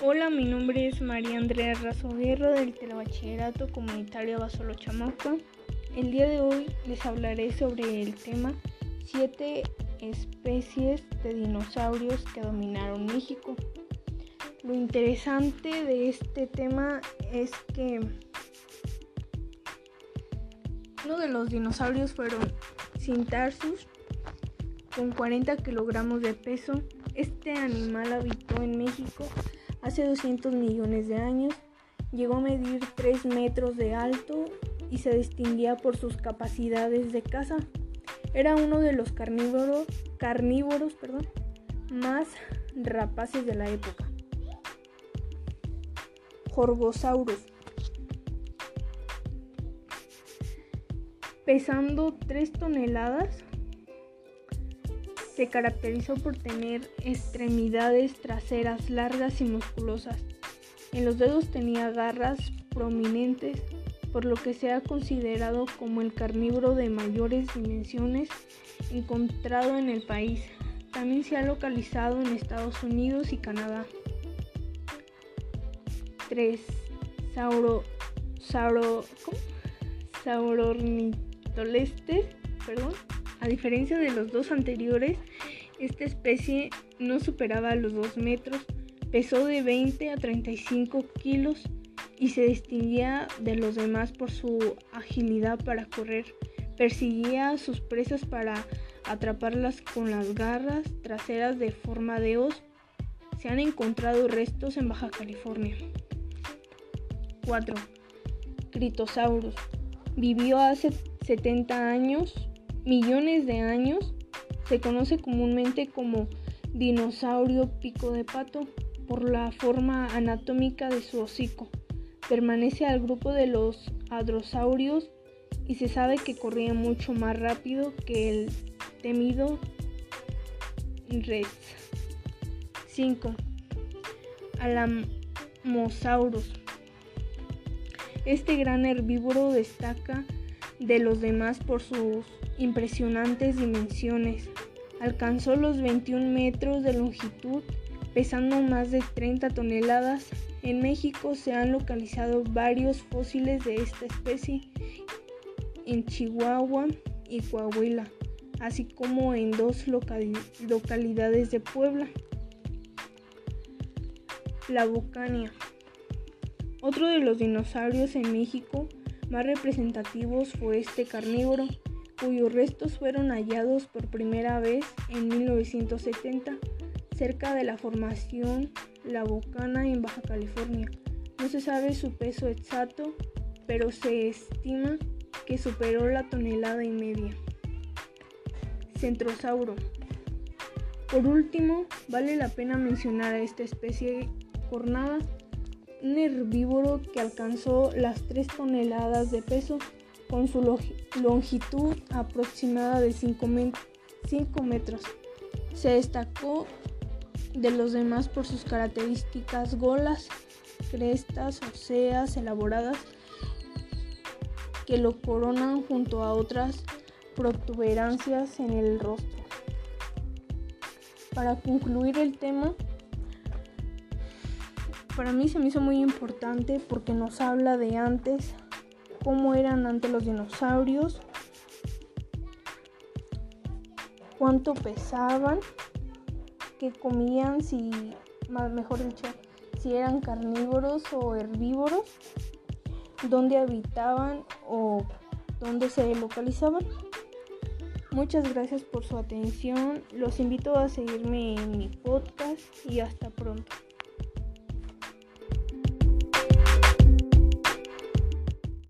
Hola, mi nombre es María Andrea Razo Guerra del Telebachillerato Comunitario Basolo Chamapa. El día de hoy les hablaré sobre el tema 7 especies de dinosaurios que dominaron México. Lo interesante de este tema es que uno de los dinosaurios fueron Cintarsus con 40 kilogramos de peso. Este animal habitó en México hace 200 millones de años. Llegó a medir 3 metros de alto y se distinguía por sus capacidades de caza. Era uno de los carnívoros, carnívoros perdón, más rapaces de la época. Jorgosaurus. Pesando 3 toneladas, se caracterizó por tener extremidades traseras largas y musculosas. En los dedos tenía garras prominentes, por lo que se ha considerado como el carnívoro de mayores dimensiones encontrado en el país. También se ha localizado en Estados Unidos y Canadá. 3. Sauro, sauro, Saurornitolestes, perdón. A diferencia de los dos anteriores, esta especie no superaba los 2 metros, pesó de 20 a 35 kilos y se distinguía de los demás por su agilidad para correr. Perseguía a sus presas para atraparlas con las garras traseras de forma de hoz. Se han encontrado restos en Baja California. 4. Critosaurus. Vivió hace 70 años millones de años, se conoce comúnmente como dinosaurio pico de pato por la forma anatómica de su hocico. Permanece al grupo de los hadrosaurios y se sabe que corría mucho más rápido que el temido Rex. 5. Alamosaurus. Este gran herbívoro destaca de los demás por sus impresionantes dimensiones. Alcanzó los 21 metros de longitud, pesando más de 30 toneladas. En México se han localizado varios fósiles de esta especie en Chihuahua y Coahuila, así como en dos localidades de Puebla. La Bucania. Otro de los dinosaurios en México más representativos fue este carnívoro, cuyos restos fueron hallados por primera vez en 1970 cerca de la formación La Bocana en Baja California. No se sabe su peso exacto, pero se estima que superó la tonelada y media. Centrosauro. Por último, vale la pena mencionar a esta especie cornada, un herbívoro que alcanzó las 3 toneladas de peso con su longitud aproximada de 5 metros. Se destacó de los demás por sus características golas, crestas óseas elaboradas que lo coronan junto a otras protuberancias en el rostro. Para concluir el tema, para mí se me hizo muy importante porque nos habla de antes cómo eran antes los dinosaurios, cuánto pesaban, qué comían, si, mejor dicho, si eran carnívoros o herbívoros, dónde habitaban o dónde se localizaban. Muchas gracias por su atención. Los invito a seguirme en mi podcast y hasta pronto.